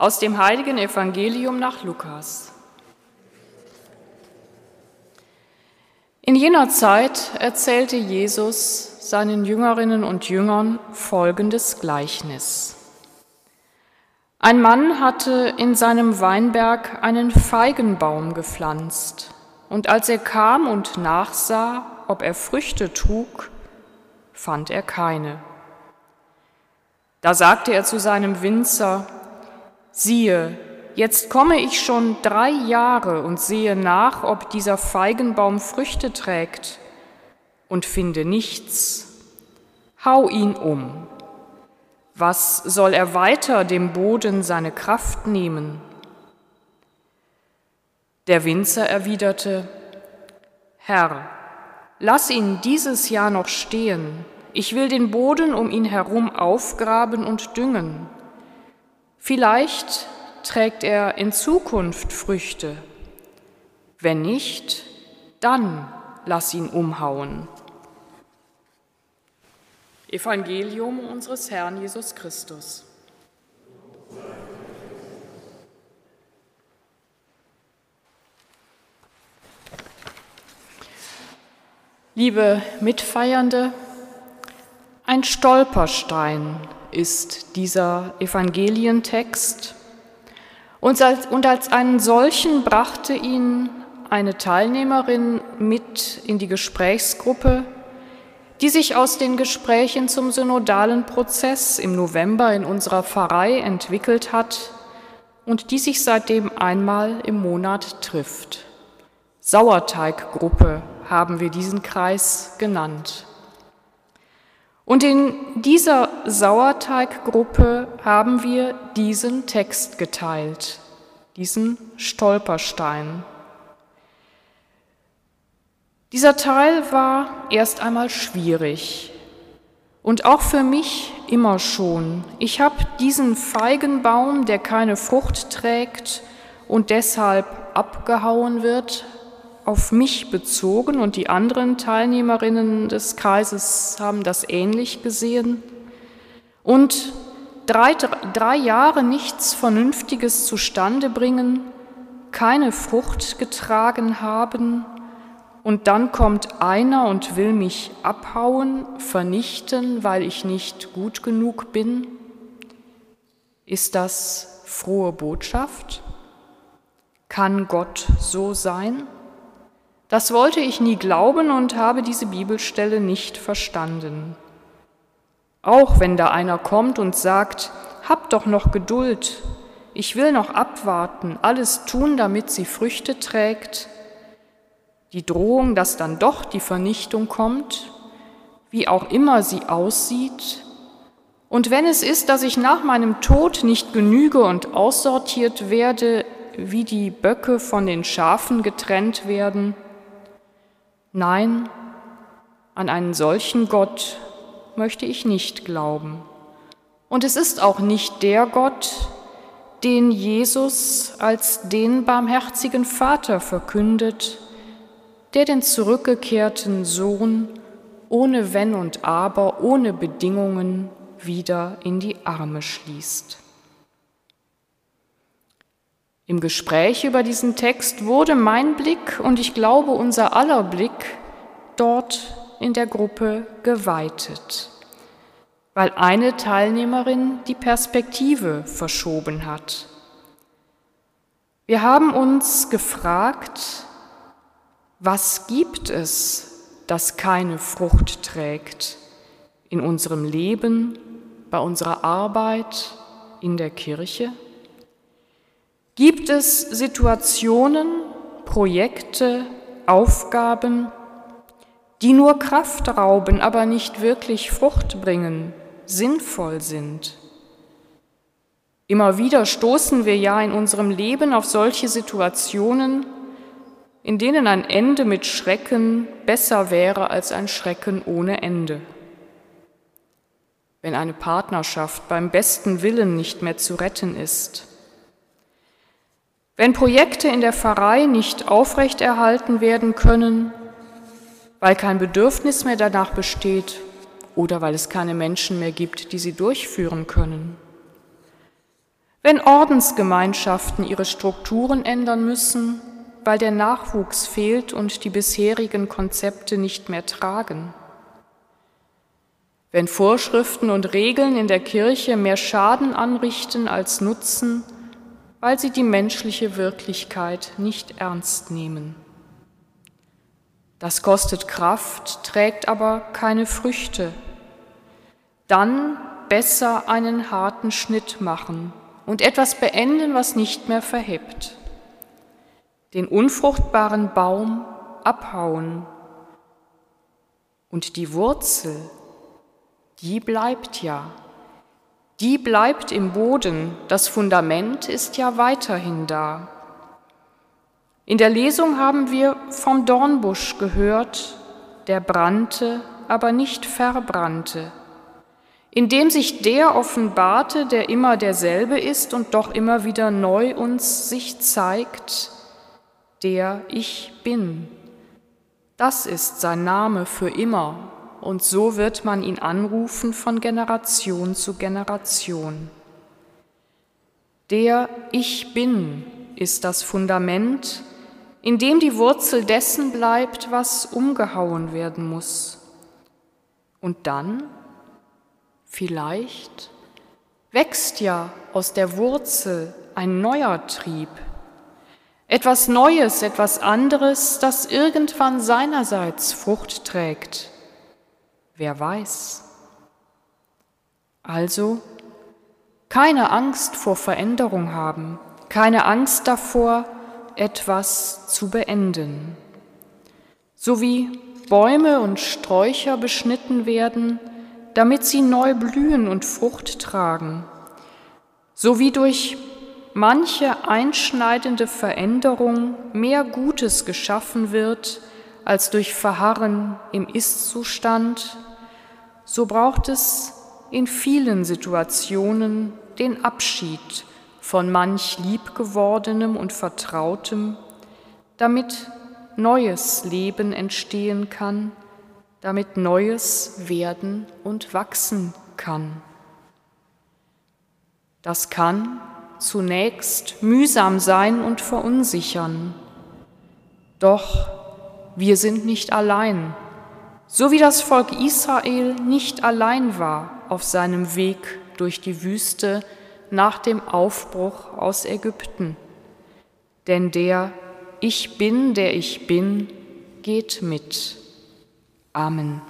Aus dem heiligen Evangelium nach Lukas. In jener Zeit erzählte Jesus seinen Jüngerinnen und Jüngern folgendes Gleichnis. Ein Mann hatte in seinem Weinberg einen Feigenbaum gepflanzt, und als er kam und nachsah, ob er Früchte trug, fand er keine. Da sagte er zu seinem Winzer, siehe, jetzt komme ich schon drei Jahre und sehe nach, ob dieser Feigenbaum Früchte trägt und finde nichts. Hau ihn um. Was soll er weiter dem Boden seine Kraft nehmen? Der Winzer erwiderte, Herr, lass ihn dieses Jahr noch stehen, ich will den Boden um ihn herum aufgraben und düngen. Vielleicht trägt er in Zukunft Früchte. Wenn nicht, dann lass ihn umhauen. Evangelium unseres Herrn Jesus Christus. Liebe Mitfeiernde, ein Stolperstein ist dieser Evangelientext und als, und als einen solchen brachte ihn eine Teilnehmerin mit in die Gesprächsgruppe, die sich aus den Gesprächen zum synodalen Prozess im November in unserer Pfarrei entwickelt hat und die sich seitdem einmal im Monat trifft. Sauerteiggruppe haben wir diesen Kreis genannt. Und in dieser Sauerteiggruppe haben wir diesen Text geteilt, diesen Stolperstein. Dieser Teil war erst einmal schwierig und auch für mich immer schon. Ich habe diesen Feigenbaum, der keine Frucht trägt und deshalb abgehauen wird, auf mich bezogen und die anderen Teilnehmerinnen des Kreises haben das ähnlich gesehen. Und drei, drei Jahre nichts Vernünftiges zustande bringen, keine Frucht getragen haben und dann kommt einer und will mich abhauen, vernichten, weil ich nicht gut genug bin? Ist das frohe Botschaft? Kann Gott so sein? Das wollte ich nie glauben und habe diese Bibelstelle nicht verstanden. Auch wenn da einer kommt und sagt, hab doch noch Geduld, ich will noch abwarten, alles tun, damit sie Früchte trägt, die Drohung, dass dann doch die Vernichtung kommt, wie auch immer sie aussieht, und wenn es ist, dass ich nach meinem Tod nicht genüge und aussortiert werde, wie die Böcke von den Schafen getrennt werden, Nein, an einen solchen Gott möchte ich nicht glauben. Und es ist auch nicht der Gott, den Jesus als den barmherzigen Vater verkündet, der den zurückgekehrten Sohn ohne Wenn und Aber, ohne Bedingungen wieder in die Arme schließt. Im Gespräch über diesen Text wurde mein Blick und ich glaube unser aller Blick dort in der Gruppe geweitet, weil eine Teilnehmerin die Perspektive verschoben hat. Wir haben uns gefragt, was gibt es, das keine Frucht trägt in unserem Leben, bei unserer Arbeit, in der Kirche? Gibt es Situationen, Projekte, Aufgaben, die nur Kraft rauben, aber nicht wirklich Frucht bringen, sinnvoll sind? Immer wieder stoßen wir ja in unserem Leben auf solche Situationen, in denen ein Ende mit Schrecken besser wäre als ein Schrecken ohne Ende. Wenn eine Partnerschaft beim besten Willen nicht mehr zu retten ist, wenn Projekte in der Pfarrei nicht aufrechterhalten werden können, weil kein Bedürfnis mehr danach besteht oder weil es keine Menschen mehr gibt, die sie durchführen können. Wenn Ordensgemeinschaften ihre Strukturen ändern müssen, weil der Nachwuchs fehlt und die bisherigen Konzepte nicht mehr tragen. Wenn Vorschriften und Regeln in der Kirche mehr Schaden anrichten als Nutzen, weil sie die menschliche Wirklichkeit nicht ernst nehmen. Das kostet Kraft, trägt aber keine Früchte. Dann besser einen harten Schnitt machen und etwas beenden, was nicht mehr verhebt. Den unfruchtbaren Baum abhauen und die Wurzel, die bleibt ja die bleibt im Boden, das Fundament ist ja weiterhin da. In der Lesung haben wir vom Dornbusch gehört, der brannte, aber nicht verbrannte, indem sich der offenbarte, der immer derselbe ist und doch immer wieder neu uns sich zeigt, der ich bin. Das ist sein Name für immer und so wird man ihn anrufen von Generation zu Generation. Der Ich bin ist das Fundament, in dem die Wurzel dessen bleibt, was umgehauen werden muss. Und dann, vielleicht, wächst ja aus der Wurzel ein neuer Trieb, etwas Neues, etwas anderes, das irgendwann seinerseits Frucht trägt Wer weiß? Also keine Angst vor Veränderung haben, keine Angst davor, etwas zu beenden. So wie Bäume und Sträucher beschnitten werden, damit sie neu blühen und Frucht tragen, so wie durch manche einschneidende Veränderung mehr Gutes geschaffen wird, als durch Verharren im Ist-Zustand so braucht es in vielen Situationen den Abschied von manch Liebgewordenem und Vertrautem, damit neues Leben entstehen kann, damit Neues werden und wachsen kann. Das kann zunächst mühsam sein und verunsichern, doch wir sind nicht allein so wie das Volk Israel nicht allein war auf seinem Weg durch die Wüste nach dem Aufbruch aus Ägypten. Denn der Ich bin, der ich bin, geht mit. Amen.